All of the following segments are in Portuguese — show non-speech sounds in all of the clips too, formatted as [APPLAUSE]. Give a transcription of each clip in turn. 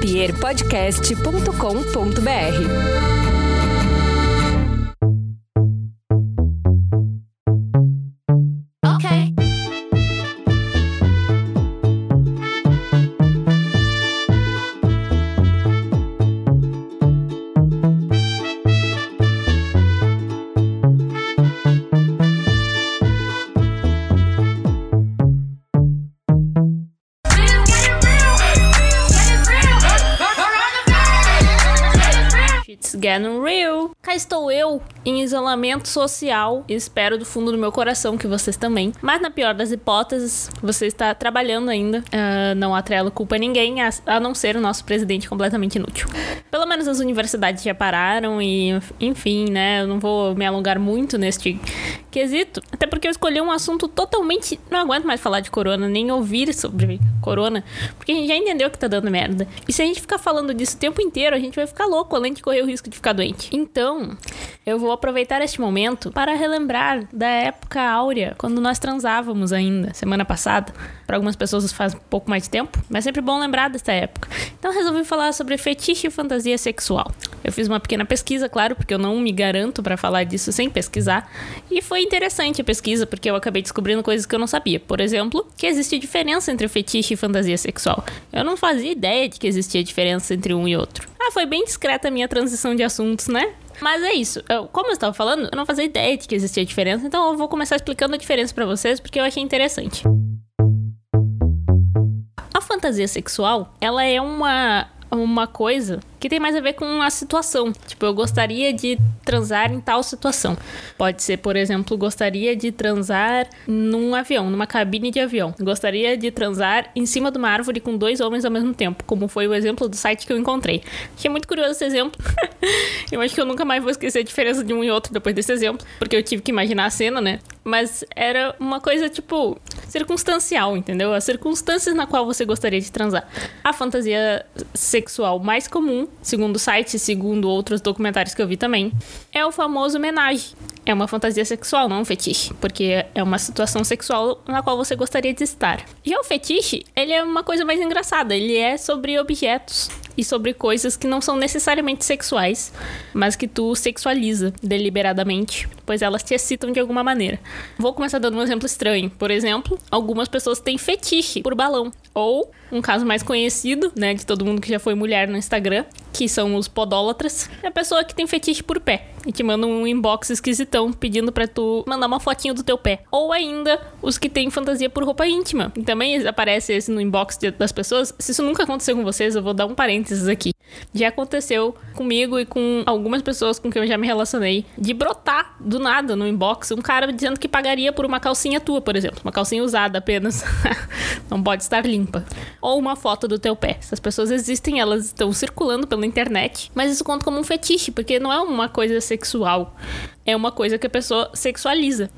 pierpodcast.com.br. isolamento social. Espero do fundo do meu coração que vocês também. Mas na pior das hipóteses, você está trabalhando ainda. Uh, não atrelo culpa a ninguém, a, a, não ser o nosso presidente completamente inútil. Pelo menos as universidades já pararam e, enfim, né? Eu não vou me alongar muito neste quesito. Até porque eu escolhi um assunto totalmente. Não aguento mais falar de corona, nem ouvir sobre corona. Porque a gente já entendeu que tá dando merda. E se a gente ficar falando disso o tempo inteiro, a gente vai ficar louco, além de correr o risco de ficar doente. Então, eu vou aproveitar este momento para relembrar da época áurea, quando nós transávamos ainda, semana passada. Para algumas pessoas faz um pouco mais de tempo, mas é sempre bom lembrar dessa época. Então, resolvi falar sobre fetiche e fantasia sexual. Eu fiz uma pequena pesquisa, claro, porque eu não me garanto para falar disso sem pesquisar. E foi interessante a pesquisa, porque eu acabei descobrindo coisas que eu não sabia. Por exemplo, que existe diferença entre fetiche e fantasia sexual. Eu não fazia ideia de que existia diferença entre um e outro. Ah, foi bem discreta a minha transição de assuntos, né? Mas é isso. Eu, como eu estava falando, eu não fazia ideia de que existia diferença, então eu vou começar explicando a diferença para vocês porque eu achei interessante. A fantasia sexual, ela é uma uma coisa que tem mais a ver com a situação. Tipo, eu gostaria de transar em tal situação. Pode ser, por exemplo, gostaria de transar num avião, numa cabine de avião. Gostaria de transar em cima de uma árvore com dois homens ao mesmo tempo, como foi o exemplo do site que eu encontrei. Achei muito curioso esse exemplo. [LAUGHS] eu acho que eu nunca mais vou esquecer a diferença de um e outro depois desse exemplo, porque eu tive que imaginar a cena, né? Mas era uma coisa tipo circunstancial, entendeu? As circunstâncias na qual você gostaria de transar. A fantasia sexual mais comum segundo o site, segundo outros documentários que eu vi também, é o famoso homenagem. É uma fantasia sexual, não um fetiche, porque é uma situação sexual na qual você gostaria de estar. Já o fetiche, ele é uma coisa mais engraçada, ele é sobre objetos e sobre coisas que não são necessariamente sexuais, mas que tu sexualiza deliberadamente, pois elas te excitam de alguma maneira. Vou começar dando um exemplo estranho. Por exemplo, algumas pessoas têm fetiche por balão. Ou um caso mais conhecido, né, de todo mundo que já foi mulher no Instagram, que são os podólatras, é a pessoa que tem fetiche por pé e te manda um inbox esquisitão pedindo para tu mandar uma fotinho do teu pé. Ou ainda os que têm fantasia por roupa íntima. E também aparece esse no inbox das pessoas. Se isso nunca aconteceu com vocês, eu vou dar um parênteses aqui. Já aconteceu comigo e com algumas pessoas com quem eu já me relacionei de brotar do nada no inbox um cara dizendo que pagaria por uma calcinha tua, por exemplo, uma calcinha usada apenas. [LAUGHS] Não pode estar limpa. Ou uma foto do teu pé. Essas pessoas existem, elas estão circulando pela internet, mas isso conta como um fetiche, porque não é uma coisa sexual, é uma coisa que a pessoa sexualiza.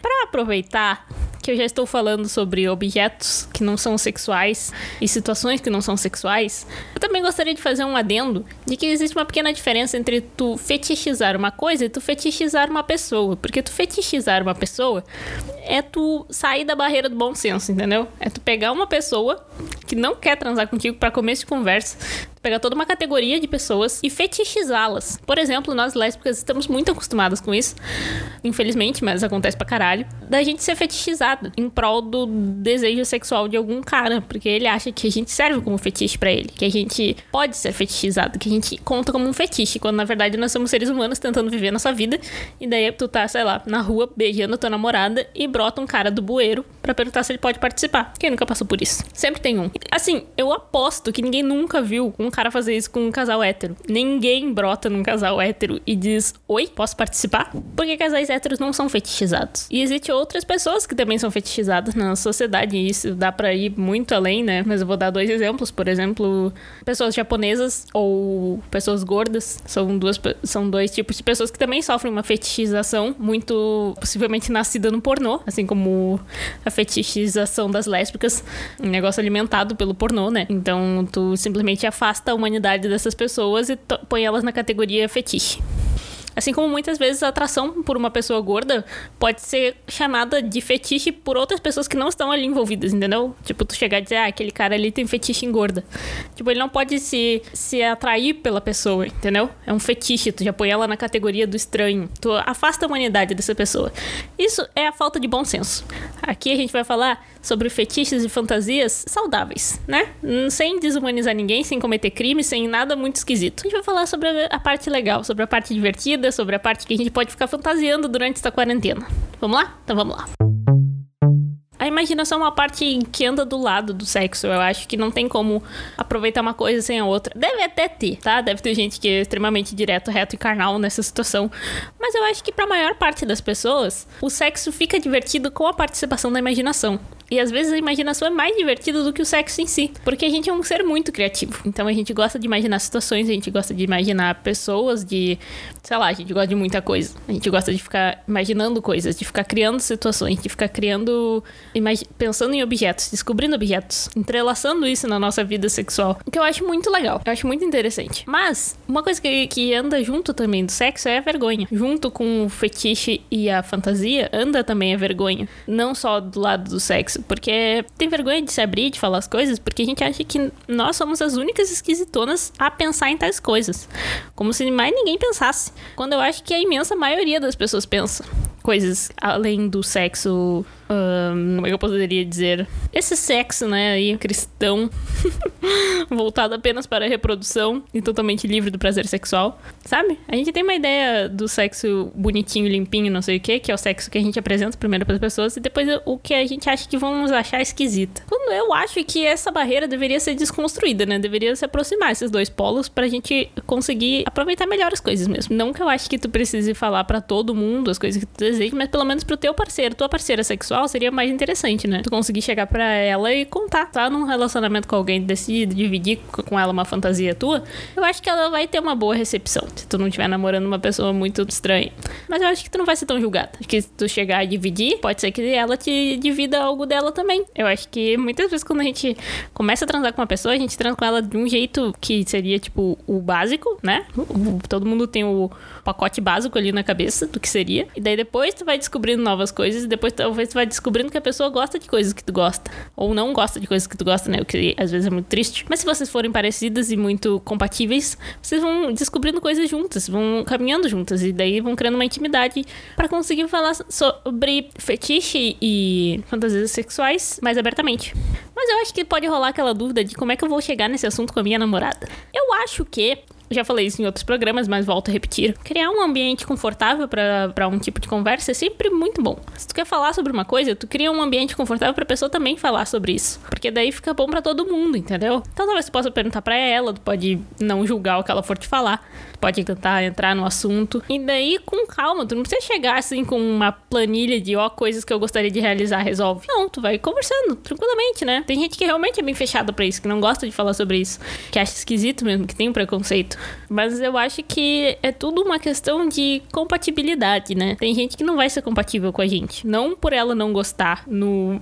Para aproveitar que eu já estou falando sobre objetos que não são sexuais e situações que não são sexuais, eu também gostaria de fazer um adendo de que existe uma pequena diferença entre tu fetichizar uma coisa e tu fetichizar uma pessoa. Porque tu fetichizar uma pessoa é tu sair da barreira do bom senso, entendeu? É tu pegar uma pessoa que não quer transar contigo para começo de conversa, pegar toda uma categoria de pessoas e fetichizá-las. Por exemplo, nós lésbicas estamos muito acostumadas com isso, infelizmente, mas acontece pra caralho, da gente ser fetichizada em prol do desejo sexual de algum cara, porque ele acha que a gente serve como fetiche para ele, que a gente pode ser fetichizado, que a gente conta como um fetiche, quando na verdade nós somos seres humanos tentando viver nossa vida, e daí tu tá, sei lá, na rua beijando a tua namorada e brota um cara do bueiro para perguntar se ele pode participar. Quem nunca passou por isso? Sempre tem um. Assim, eu aposto que ninguém nunca viu um cara fazer isso com um casal hétero. Ninguém brota num casal hétero e diz: Oi, posso participar? Porque casais héteros não são fetichizados. E existem outras pessoas que também são fetichizadas na sociedade. E isso dá pra ir muito além, né? Mas eu vou dar dois exemplos. Por exemplo, pessoas japonesas ou pessoas gordas. São, duas, são dois tipos de pessoas que também sofrem uma fetichização, muito possivelmente nascida no pornô, assim como a fetichização das lésbicas, um negócio alimentado pelo pornô, né? Então tu simplesmente afasta a humanidade dessas pessoas e põe elas na categoria fetiche. Assim como muitas vezes a atração por uma pessoa gorda pode ser chamada de fetiche por outras pessoas que não estão ali envolvidas, entendeu? Tipo, tu chegar e dizer, ah, aquele cara ali tem fetiche em gorda. Tipo, ele não pode se, se atrair pela pessoa, entendeu? É um fetiche, tu já põe ela na categoria do estranho. Tu afasta a humanidade dessa pessoa. Isso é a falta de bom senso. Aqui a gente vai falar sobre fetiches e fantasias saudáveis, né? Sem desumanizar ninguém, sem cometer crime, sem nada muito esquisito. A gente vai falar sobre a parte legal, sobre a parte divertida, sobre a parte que a gente pode ficar fantasiando durante essa quarentena. Vamos lá? Então vamos lá. A imaginação é uma parte que anda do lado do sexo. Eu acho que não tem como aproveitar uma coisa sem a outra. Deve até ter, tá? Deve ter gente que é extremamente direto, reto e carnal nessa situação. Mas eu acho que para a maior parte das pessoas, o sexo fica divertido com a participação da imaginação. E às vezes a imaginação é mais divertida do que o sexo em si. Porque a gente é um ser muito criativo. Então a gente gosta de imaginar situações, a gente gosta de imaginar pessoas, de. Sei lá, a gente gosta de muita coisa. A gente gosta de ficar imaginando coisas, de ficar criando situações, de ficar criando. pensando em objetos, descobrindo objetos, entrelaçando isso na nossa vida sexual. O que eu acho muito legal. Eu acho muito interessante. Mas, uma coisa que, que anda junto também do sexo é a vergonha. Junto com o fetiche e a fantasia, anda também a vergonha. Não só do lado do sexo porque tem vergonha de se abrir, de falar as coisas, porque a gente acha que nós somos as únicas esquisitonas a pensar em tais coisas. Como se mais ninguém pensasse. Quando eu acho que a imensa maioria das pessoas pensa coisas além do sexo como é que eu poderia dizer? Esse sexo, né, aí, cristão, [LAUGHS] voltado apenas para a reprodução e totalmente livre do prazer sexual, sabe? A gente tem uma ideia do sexo bonitinho, limpinho, não sei o que, que é o sexo que a gente apresenta primeiro para as pessoas e depois o que a gente acha que vão nos achar esquisita. Quando eu acho que essa barreira deveria ser desconstruída, né? Deveria se aproximar esses dois polos pra gente conseguir aproveitar melhor as coisas mesmo. Não que eu acho que tu precise falar para todo mundo as coisas que tu deseja, mas pelo menos pro teu parceiro, tua parceira sexual seria mais interessante, né? Tu conseguir chegar para ela e contar, tá? Num relacionamento com alguém, decidir dividir com ela uma fantasia tua, eu acho que ela vai ter uma boa recepção. Se tu não estiver namorando uma pessoa muito estranha. Mas eu acho que tu não vai ser tão julgada. Acho que se tu chegar e dividir, pode ser que ela te divida algo dela também. Eu acho que muitas vezes quando a gente começa a transar com uma pessoa, a gente transa com ela de um jeito que seria, tipo, o básico, né? Todo mundo tem o pacote básico ali na cabeça do que seria. E daí depois tu vai descobrindo novas coisas e depois talvez tu vai descobrindo que a pessoa gosta de coisas que tu gosta. Ou não gosta de coisas que tu gosta, né? O que às vezes é muito triste. Mas se vocês forem parecidas e muito compatíveis, vocês vão descobrindo coisas juntas, vão caminhando juntas. E daí vão criando uma intimidade para conseguir falar sobre fetiche e fantasias sexuais mais abertamente. Mas eu acho que pode rolar aquela dúvida de como é que eu vou chegar nesse assunto com a minha namorada. Eu acho que já falei isso em outros programas, mas volto a repetir. Criar um ambiente confortável para um tipo de conversa é sempre muito bom. Se tu quer falar sobre uma coisa, tu cria um ambiente confortável pra pessoa também falar sobre isso. Porque daí fica bom para todo mundo, entendeu? Então talvez tu possa perguntar para ela, tu pode não julgar o que ela for te falar pode tentar entrar no assunto. E daí, com calma, tu não precisa chegar assim com uma planilha de ó, coisas que eu gostaria de realizar, resolve. Não, tu vai conversando tranquilamente, né? Tem gente que realmente é bem fechada para isso, que não gosta de falar sobre isso, que acha esquisito mesmo, que tem um preconceito. Mas eu acho que é tudo uma questão de compatibilidade, né? Tem gente que não vai ser compatível com a gente. Não por ela não gostar no,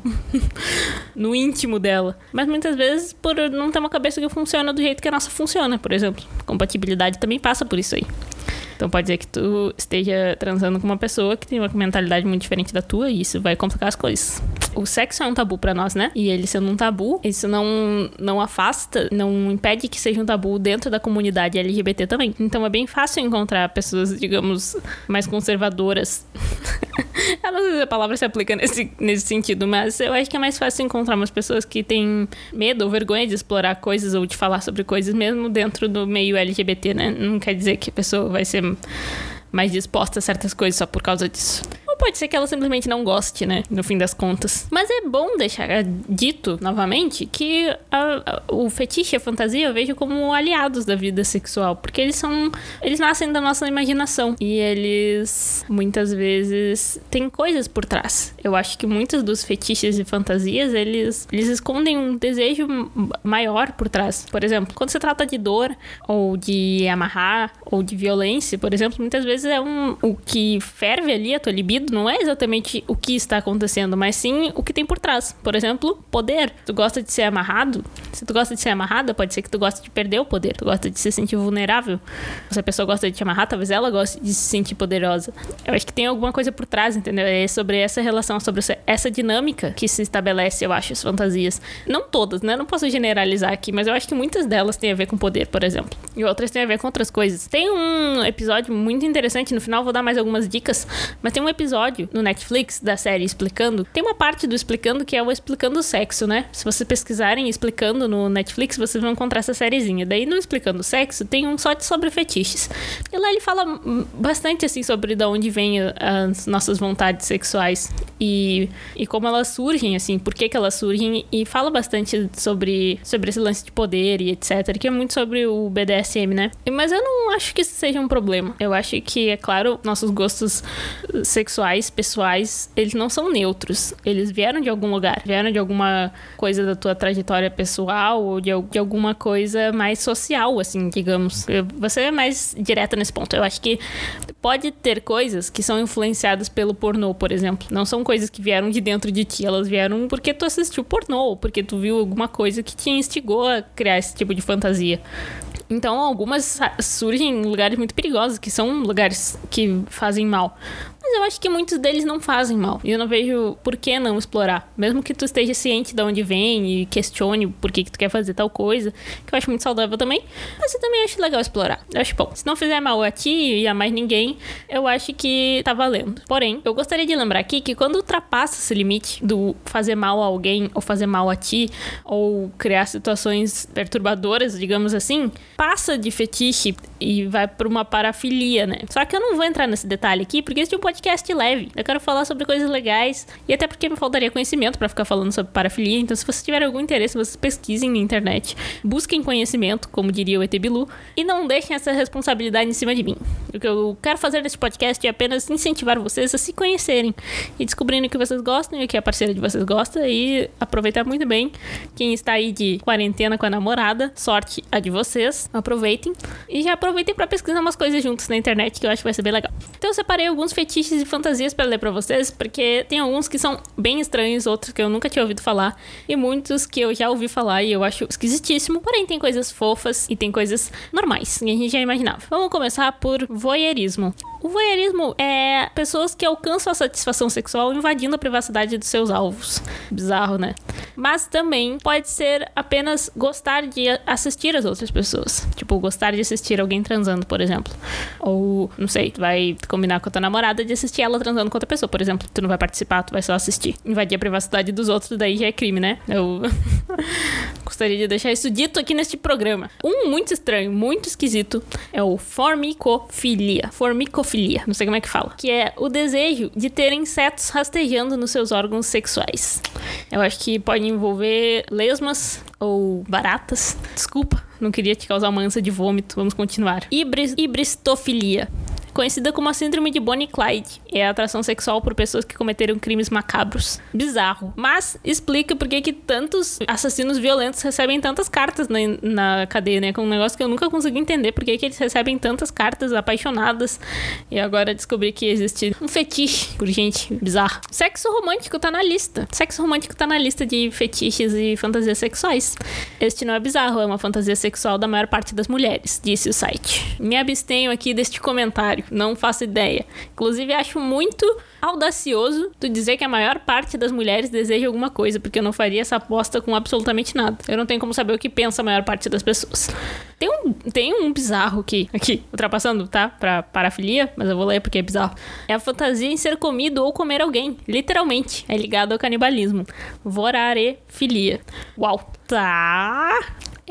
[LAUGHS] no íntimo dela, mas muitas vezes por não ter uma cabeça que funciona do jeito que a nossa funciona, por exemplo. Compatibilidade também passa por isso aí. Então pode ser que tu esteja transando com uma pessoa que tem uma mentalidade muito diferente da tua e isso vai complicar as coisas. O sexo é um tabu para nós, né? E ele sendo um tabu, isso não, não afasta, não impede que seja um tabu dentro da comunidade LGBT também. Então é bem fácil encontrar pessoas, digamos, mais conservadoras. [LAUGHS] eu não sei se a palavra se aplica nesse, nesse sentido, mas eu acho que é mais fácil encontrar umas pessoas que têm medo ou vergonha de explorar coisas ou de falar sobre coisas mesmo dentro do meio LGBT, né? Não quer dizer que a pessoa vai ser mais disposta a certas coisas só por causa disso pode ser que ela simplesmente não goste, né? No fim das contas. Mas é bom deixar dito novamente que a, a, o fetiche e a fantasia eu vejo como aliados da vida sexual. Porque eles são. Eles nascem da nossa imaginação. E eles muitas vezes têm coisas por trás. Eu acho que muitos dos fetiches e fantasias eles, eles escondem um desejo maior por trás. Por exemplo, quando se trata de dor, ou de amarrar, ou de violência, por exemplo, muitas vezes é um. O que ferve ali a tua libido não é exatamente o que está acontecendo, mas sim o que tem por trás. Por exemplo, poder. Tu gosta de ser amarrado? Se tu gosta de ser amarrada, pode ser que tu goste de perder o poder. Tu gosta de se sentir vulnerável. Se a pessoa gosta de te amarrar, talvez ela goste de se sentir poderosa. Eu acho que tem alguma coisa por trás, entendeu? É sobre essa relação, sobre essa dinâmica que se estabelece, eu acho, as fantasias. Não todas, né? Não posso generalizar aqui, mas eu acho que muitas delas têm a ver com poder, por exemplo. E outras têm a ver com outras coisas. Tem um episódio muito interessante, no final vou dar mais algumas dicas, mas tem um episódio no Netflix da série Explicando. Tem uma parte do Explicando que é o Explicando o Sexo, né? Se vocês pesquisarem Explicando no Netflix, vocês vão encontrar essa sériezinha. Daí no Explicando Sexo tem um só sobre fetiches. E lá ele fala bastante assim sobre de onde vêm as nossas vontades sexuais e, e como elas surgem, assim, por que, que elas surgem, e fala bastante sobre, sobre esse lance de poder e etc, que é muito sobre o BDSM, né? Mas eu não acho que isso seja um problema. Eu acho que, é claro, nossos gostos sexuais, pessoais, eles não são neutros. Eles vieram de algum lugar, vieram de alguma coisa da tua trajetória pessoal ou de, de alguma coisa mais social, assim, digamos. Você é mais direta nesse ponto. Eu acho que pode ter coisas que são influenciadas pelo pornô, por exemplo. Não são coisas que vieram de dentro de ti, elas vieram porque tu assistiu pornô, porque tu viu alguma coisa que te instigou a criar esse tipo de fantasia. Então, algumas surgem em lugares muito perigosos, que são lugares que fazem mal. Mas eu acho que muitos deles não fazem mal. E eu não vejo por que não explorar. Mesmo que tu esteja ciente de onde vem e questione por que, que tu quer fazer tal coisa, que eu acho muito saudável também. Mas eu também acho legal explorar. Eu acho bom. Se não fizer mal a ti e a mais ninguém, eu acho que tá valendo. Porém, eu gostaria de lembrar aqui que quando ultrapassa esse limite do fazer mal a alguém, ou fazer mal a ti, ou criar situações perturbadoras, digamos assim, passa de fetiche e vai pra uma parafilia, né? Só que eu não vou entrar nesse detalhe aqui, porque esse um podcast leve. Eu quero falar sobre coisas legais e até porque me faltaria conhecimento para ficar falando sobre parafilia. Então, se vocês tiverem algum interesse, vocês pesquisem na internet, busquem conhecimento, como diria o ET Bilu, e não deixem essa responsabilidade em cima de mim. O que eu quero fazer nesse podcast é apenas incentivar vocês a se conhecerem e descobrindo o que vocês gostam e o que a parceira de vocês gosta e aproveitar muito bem. Quem está aí de quarentena com a namorada, sorte a de vocês, aproveitem e já aproveitem para pesquisar umas coisas juntos na internet que eu acho que vai ser bem legal. Então, eu separei alguns fetiches fetiches e fantasias para ler para vocês, porque tem alguns que são bem estranhos, outros que eu nunca tinha ouvido falar, e muitos que eu já ouvi falar e eu acho esquisitíssimo. Porém, tem coisas fofas e tem coisas normais, que a gente já imaginava. Vamos começar por voyeurismo. O voyeurismo é pessoas que alcançam a satisfação sexual invadindo a privacidade dos seus alvos. Bizarro, né? Mas também pode ser apenas gostar de assistir as outras pessoas. Tipo, gostar de assistir alguém transando, por exemplo. Ou, não sei, tu vai combinar com a tua namorada de assistir ela transando com outra pessoa, por exemplo. Tu não vai participar, tu vai só assistir. Invadir a privacidade dos outros, daí já é crime, né? Eu [LAUGHS] gostaria de deixar isso dito aqui neste programa. Um muito estranho, muito esquisito, é o formicofilia. Formicofilia não sei como é que fala, que é o desejo de ter insetos rastejando nos seus órgãos sexuais. Eu acho que pode envolver lesmas ou baratas. Desculpa, não queria te causar uma ânsia de vômito. Vamos continuar. Ibris, ibristofilia conhecida como a síndrome de Bonnie Clyde. É a atração sexual por pessoas que cometeram crimes macabros. Bizarro. Mas explica por que tantos assassinos violentos recebem tantas cartas na, na cadeia, né? Com um negócio que eu nunca consegui entender por que, que eles recebem tantas cartas apaixonadas. E agora descobri que existe um fetiche por gente bizarra. Sexo romântico tá na lista. Sexo romântico tá na lista de fetiches e fantasias sexuais. Este não é bizarro, é uma fantasia sexual da maior parte das mulheres, disse o site. Me abstenho aqui deste comentário não faço ideia. Inclusive, acho muito audacioso tu dizer que a maior parte das mulheres deseja alguma coisa, porque eu não faria essa aposta com absolutamente nada. Eu não tenho como saber o que pensa a maior parte das pessoas. Tem um, tem um bizarro aqui, aqui, ultrapassando, tá? Pra parafilia, mas eu vou ler porque é bizarro. É a fantasia em ser comido ou comer alguém, literalmente. É ligado ao canibalismo. Vorarefilia. Uau. Tá.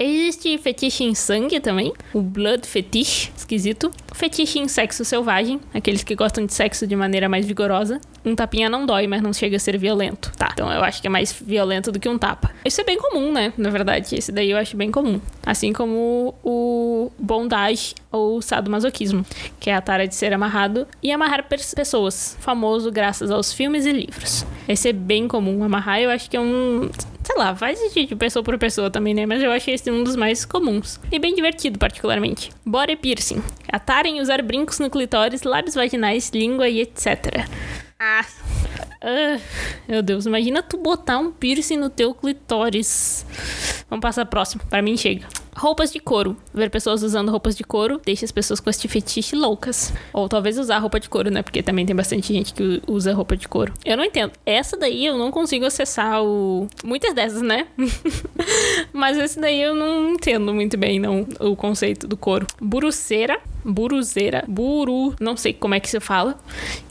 Existe fetiche em sangue também, o blood fetiche, esquisito. Fetiche em sexo selvagem, aqueles que gostam de sexo de maneira mais vigorosa. Um tapinha não dói, mas não chega a ser violento. Tá, então eu acho que é mais violento do que um tapa. Isso é bem comum, né? Na verdade, esse daí eu acho bem comum. Assim como o bondage ou sadomasoquismo, que é a tara de ser amarrado e amarrar pessoas, famoso graças aos filmes e livros. Esse é bem comum. Amarrar eu acho que é um sei lá, vai existir de pessoa por pessoa também, né? Mas eu achei esse um dos mais comuns. E bem divertido, particularmente. Body piercing. Atar em usar brincos no clitóris, lábios vaginais, língua e etc. Ah. ah. Meu Deus, imagina tu botar um piercing no teu clitóris. Vamos passar próximo. Para mim chega. Roupas de couro. Ver pessoas usando roupas de couro deixa as pessoas com este fetiche loucas. Ou talvez usar roupa de couro, né? Porque também tem bastante gente que usa roupa de couro. Eu não entendo. Essa daí eu não consigo acessar o. Muitas dessas, né? [LAUGHS] Mas esse daí eu não entendo muito bem, não. O conceito do couro. Buruceira buruzeira, buru, não sei como é que se fala,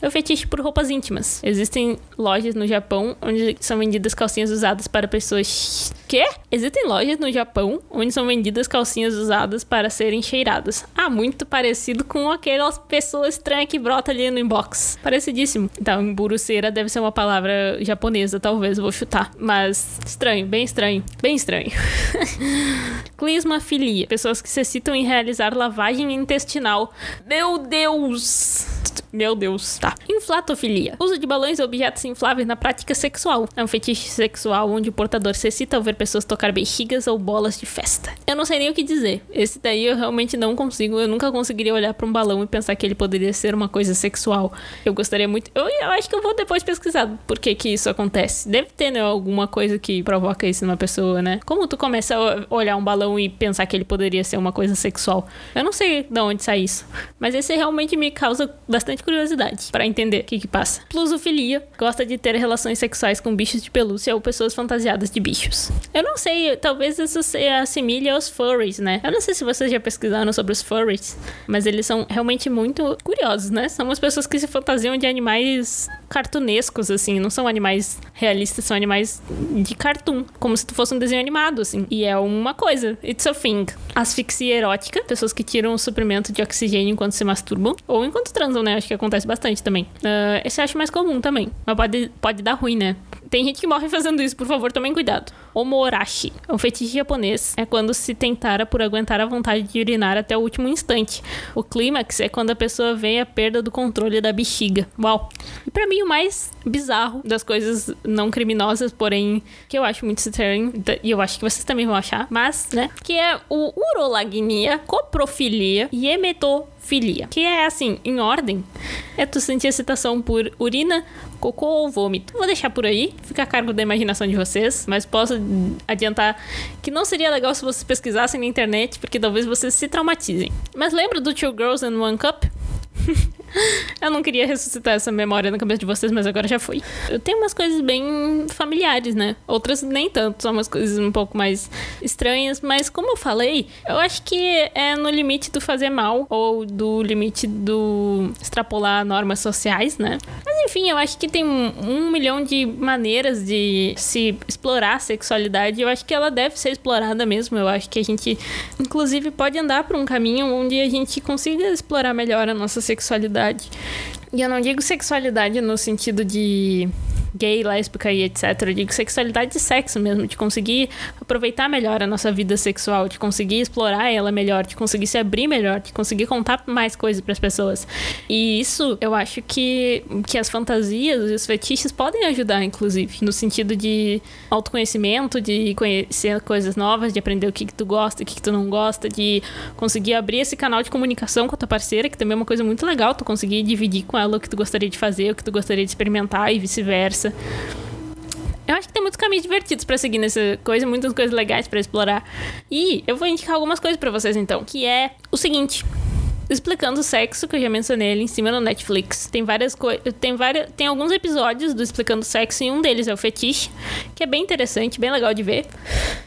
é o fetiche por roupas íntimas. Existem lojas no Japão onde são vendidas calcinhas usadas para pessoas. Quê? Existem lojas no Japão onde são vendidas calcinhas usadas para serem cheiradas. Ah, muito parecido com aquelas pessoas estranhas que brota ali no inbox. Parecidíssimo. Então, buruceira deve ser uma palavra japonesa, talvez, vou chutar. Mas estranho, bem estranho. Bem estranho. [LAUGHS] Clismafilia. Pessoas que se excitam em realizar lavagem intestinal. Meu Deus! Meu Deus, tá. Inflatofilia. Uso de balões e objetos infláveis na prática sexual. É um fetiche sexual onde o portador se excita ao ver pessoas tocar bexigas ou bolas de festa. Eu não sei nem o que dizer. Esse daí eu realmente não consigo. Eu nunca conseguiria olhar para um balão e pensar que ele poderia ser uma coisa sexual. Eu gostaria muito. Eu, eu acho que eu vou depois pesquisar por que que isso acontece. Deve ter né, alguma coisa que provoca isso numa pessoa, né? Como tu começa a olhar um balão e pensar que ele poderia ser uma coisa sexual? Eu não sei de onde sai isso. Mas esse realmente me causa bastante curiosidade para entender o que que passa. Plusofilia. Gosta de ter relações sexuais com bichos de pelúcia ou pessoas fantasiadas de bichos. Eu não sei, talvez isso se assimile aos furries, né? Eu não sei se vocês já pesquisaram sobre os furries, mas eles são realmente muito curiosos, né? São umas pessoas que se fantasiam de animais cartunescos, assim. Não são animais realistas, são animais de cartoon. Como se tu fosse um desenho animado, assim. E é uma coisa. It's a thing. Asfixia erótica. Pessoas que tiram o suprimento de oxigênio enquanto se masturbam. Ou enquanto transam, né? Acho que acontece bastante também. Uh, esse eu acho mais comum também. Mas pode, pode dar ruim, né? Tem gente que morre fazendo isso, por favor, tomem cuidado. Omorashi. O fetiche japonês é quando se tentara por aguentar a vontade de urinar até o último instante. O clímax é quando a pessoa vê a perda do controle da bexiga. Uau. E para mim o mais bizarro das coisas não criminosas, porém que eu acho muito estranho, e eu acho que vocês também vão achar, mas, né, que é o urolagnia, coprofilia e emetofilia, que é assim, em ordem, é tu sentir excitação por urina, cocô ou vômito. Vou deixar por aí, fica a cargo da imaginação de vocês, mas posso adiantar que não seria legal se vocês pesquisassem na internet, porque talvez vocês se traumatizem. Mas lembra do Two Girls and One Cup? [LAUGHS] eu não queria ressuscitar essa memória na cabeça de vocês, mas agora já foi. Eu tenho umas coisas bem familiares, né? Outras nem tanto, são umas coisas um pouco mais estranhas, mas como eu falei, eu acho que é no limite do fazer mal ou do limite do extrapolar normas sociais, né? Mas enfim, eu acho que tem um, um milhão de maneiras de se explorar a sexualidade. Eu acho que ela deve ser explorada mesmo. Eu acho que a gente, inclusive, pode andar por um caminho onde a gente consiga explorar melhor a nossa sexualidade. E eu não digo sexualidade no sentido de gay, lésbica e etc. Eu digo sexualidade de sexo mesmo, de conseguir aproveitar melhor a nossa vida sexual, de conseguir explorar ela melhor, de conseguir se abrir melhor, de conseguir contar mais coisas para as pessoas. E isso eu acho que, que as fantasias e os fetiches podem ajudar, inclusive, no sentido de autoconhecimento, de conhecer coisas novas, de aprender o que, que tu gosta, o que, que tu não gosta, de conseguir abrir esse canal de comunicação com a tua parceira, que também é uma coisa muito legal, tu conseguir dividir com ela o que tu gostaria de fazer, o que tu gostaria de experimentar e vice-versa. Eu acho que tem muitos caminhos divertidos para seguir nessa coisa, muitas coisas legais para explorar. E eu vou indicar algumas coisas para vocês então, que é o seguinte: Explicando o Sexo, que eu já mencionei ali em cima no Netflix. Tem várias coisas. Tem. Tem alguns episódios do Explicando o Sexo e um deles é o fetiche, que é bem interessante, bem legal de ver.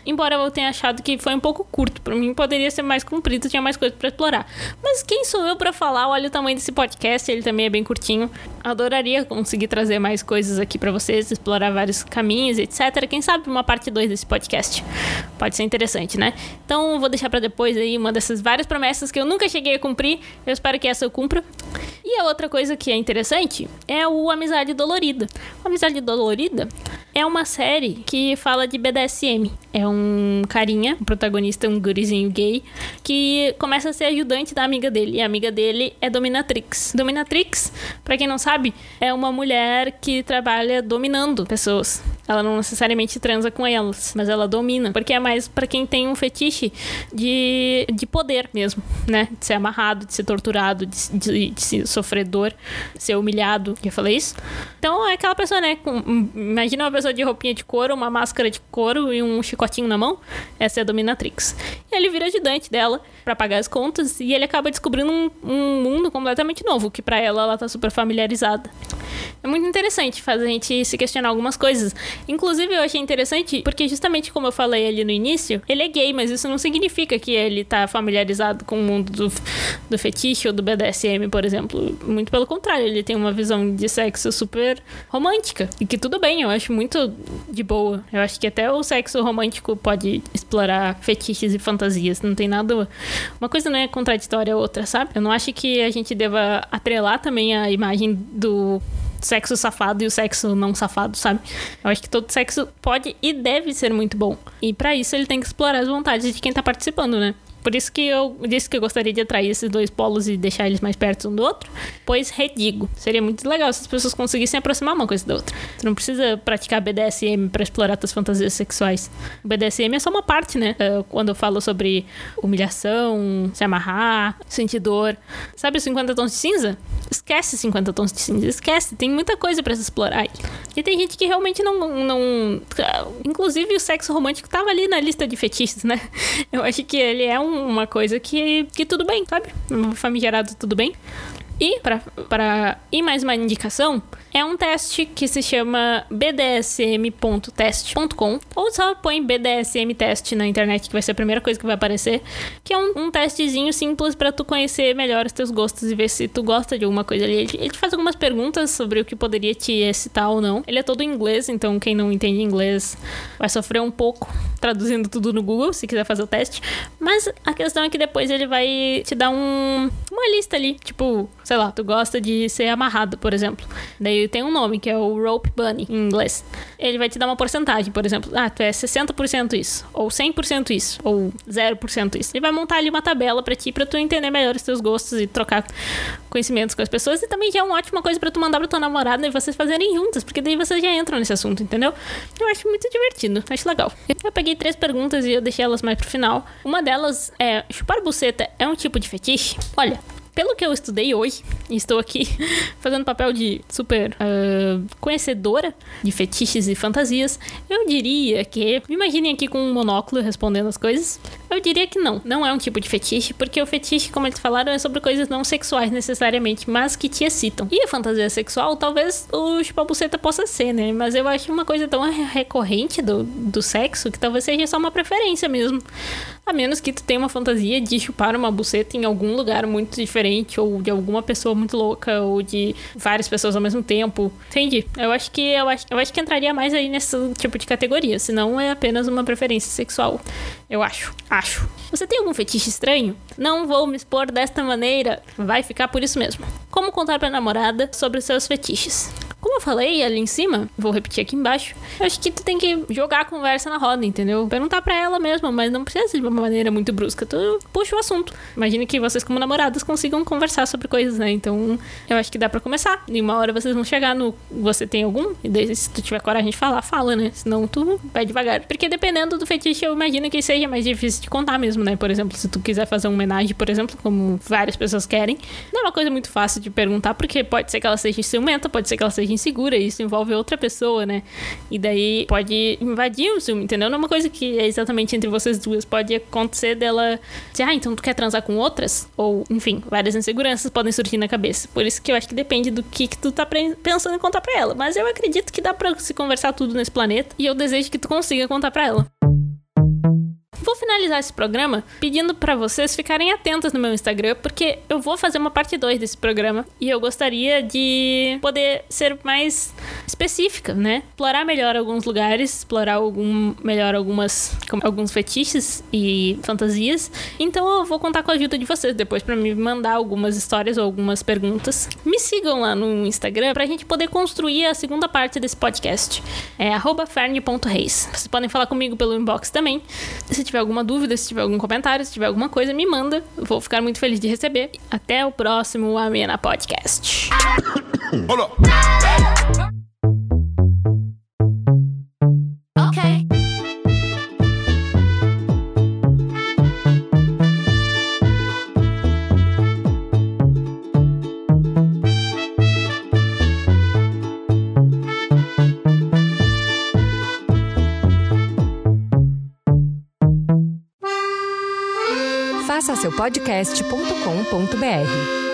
Embora eu tenha achado que foi um pouco curto, para mim poderia ser mais comprido, tinha mais coisa para explorar. Mas quem sou eu para falar? Olha o tamanho desse podcast, ele também é bem curtinho. Adoraria conseguir trazer mais coisas aqui para vocês, explorar vários caminhos, etc. Quem sabe uma parte 2 desse podcast. Pode ser interessante, né? Então vou deixar para depois aí uma dessas várias promessas que eu nunca cheguei a cumprir eu espero que essa eu cumpra. E a outra coisa que é interessante é o Amizade Dolorida. O Amizade Dolorida é uma série que fala de BDSM. É um carinha, um protagonista, um gurizinho gay, que começa a ser ajudante da amiga dele. E a amiga dele é Dominatrix. Dominatrix, para quem não sabe, é uma mulher que trabalha dominando pessoas. Ela não necessariamente transa com elas, mas ela domina. Porque é mais para quem tem um fetiche de, de poder mesmo, né? De ser amarrado, de ser torturado, de, de, de ser sofredor, de ser humilhado. Já falei isso? Então é aquela pessoa, né? Com, imagina uma pessoa de roupinha de couro, uma máscara de couro e um chicotinho na mão. Essa é a dominatrix. E ele vira ajudante dela para pagar as contas e ele acaba descobrindo um, um mundo completamente novo, que para ela ela tá super familiarizada. É muito interessante fazer a gente se questionar algumas coisas. Inclusive, eu achei interessante porque, justamente como eu falei ali no início, ele é gay, mas isso não significa que ele tá familiarizado com o mundo do, do fetiche ou do BDSM, por exemplo. Muito pelo contrário, ele tem uma visão de sexo super romântica. E que tudo bem, eu acho muito de boa. Eu acho que até o sexo romântico pode explorar fetiches e fantasias. Não tem nada. Uma coisa não é contraditória a outra, sabe? Eu não acho que a gente deva atrelar também a imagem do sexo safado e o sexo não safado, sabe? Eu acho que todo sexo pode e deve ser muito bom. E para isso ele tem que explorar as vontades de quem tá participando, né? Por isso que eu disse que eu gostaria de atrair esses dois polos e deixar eles mais perto um do outro. Pois redigo. Seria muito legal se as pessoas conseguissem aproximar uma coisa da outra. Você não precisa praticar BDSM para explorar suas fantasias sexuais. BDSM é só uma parte, né? Uh, quando eu falo sobre humilhação, se amarrar, sentir dor. Sabe os 50 tons de cinza? Esquece 50 tons de cinza. Esquece. Tem muita coisa para se explorar. E tem gente que realmente não, não. Inclusive o sexo romântico tava ali na lista de fetiches, né? [LAUGHS] Eu acho que ele é um uma coisa que, que tudo bem, sabe? Famigerado tudo bem. E, para ir mais uma indicação, é um teste que se chama bdsm.test.com ou só põe BDSM teste na internet que vai ser a primeira coisa que vai aparecer, que é um, um testezinho simples para tu conhecer melhor os teus gostos e ver se tu gosta de alguma coisa ali. Ele, ele te faz algumas perguntas sobre o que poderia te excitar ou não. Ele é todo em inglês, então quem não entende inglês vai sofrer um pouco traduzindo tudo no Google, se quiser fazer o teste. Mas a questão é que depois ele vai te dar um, uma lista ali, tipo, sei lá, tu gosta de ser amarrado, por exemplo. Daí tem um nome, que é o Rope Bunny, em inglês. Ele vai te dar uma porcentagem, por exemplo. Ah, tu é 60% isso, ou 100% isso, ou 0% isso. Ele vai montar ali uma tabela para ti, pra tu entender melhor os teus gostos e trocar conhecimentos com as pessoas. E também já é uma ótima coisa para tu mandar pra tua namorada e vocês fazerem juntas, porque daí vocês já entram nesse assunto, entendeu? Eu acho muito divertido, acho legal. Eu peguei três perguntas e eu deixei elas mais pro final. Uma delas é: chupar buceta é um tipo de fetiche? Olha, pelo que eu estudei hoje, e estou aqui [LAUGHS] fazendo papel de super uh, conhecedora de fetiches e fantasias, eu diria que. Imaginem aqui com um monóculo respondendo as coisas. Eu diria que não, não é um tipo de fetiche, porque o fetiche, como eles falaram, é sobre coisas não sexuais necessariamente, mas que te excitam. E a fantasia sexual, talvez o chupabuceta possa ser, né? Mas eu acho uma coisa tão recorrente do, do sexo que talvez seja só uma preferência mesmo. A menos que tu tenha uma fantasia de chupar uma buceta em algum lugar muito diferente, ou de alguma pessoa muito louca, ou de várias pessoas ao mesmo tempo. Entendi. Eu acho que eu acho, eu acho que entraria mais aí nesse tipo de categoria, senão é apenas uma preferência sexual. Eu acho. Acho. Você tem algum fetiche estranho? Não vou me expor desta maneira. Vai ficar por isso mesmo. Como contar pra namorada sobre seus fetiches? Como eu falei ali em cima, vou repetir aqui embaixo, eu acho que tu tem que jogar a conversa na roda, entendeu? Perguntar pra ela mesmo, mas não precisa de uma maneira muito brusca. Tu puxa o assunto. Imagina que vocês, como namorados, consigam conversar sobre coisas, né? Então, eu acho que dá pra começar. E uma hora vocês vão chegar no. Você tem algum? E daí, se tu tiver coragem de falar, fala, né? Senão tu vai devagar. Porque dependendo do fetiche, eu imagino que seja mais difícil de contar mesmo, né? Por exemplo, se tu quiser fazer uma homenagem, por exemplo, como várias pessoas querem, não é uma coisa muito fácil de perguntar, porque pode ser que ela seja ciumenta, pode ser que ela seja insegura, e isso envolve outra pessoa, né? E daí pode invadir o ciúme, entendeu? Não é uma coisa que é exatamente entre vocês duas. Pode acontecer dela dizer, ah, então tu quer transar com outras? Ou, enfim, várias inseguranças podem surgir na cabeça. Por isso que eu acho que depende do que, que tu tá pensando em contar pra ela. Mas eu acredito que dá pra se conversar tudo nesse planeta. E eu desejo que tu consiga contar pra ela. Vou finalizar esse programa pedindo para vocês ficarem atentos no meu Instagram, porque eu vou fazer uma parte 2 desse programa e eu gostaria de poder ser mais específica, né? Explorar melhor alguns lugares, explorar algum, melhor algumas alguns fetiches e fantasias. Então eu vou contar com a ajuda de vocês depois para me mandar algumas histórias ou algumas perguntas. Me sigam lá no Instagram pra gente poder construir a segunda parte desse podcast. É ferne.reis. Vocês podem falar comigo pelo inbox também. Se tiver alguma dúvida, se tiver algum comentário, se tiver alguma coisa, me manda. vou ficar muito feliz de receber. Até o próximo Amena Podcast. Hold seupodcast.com.br.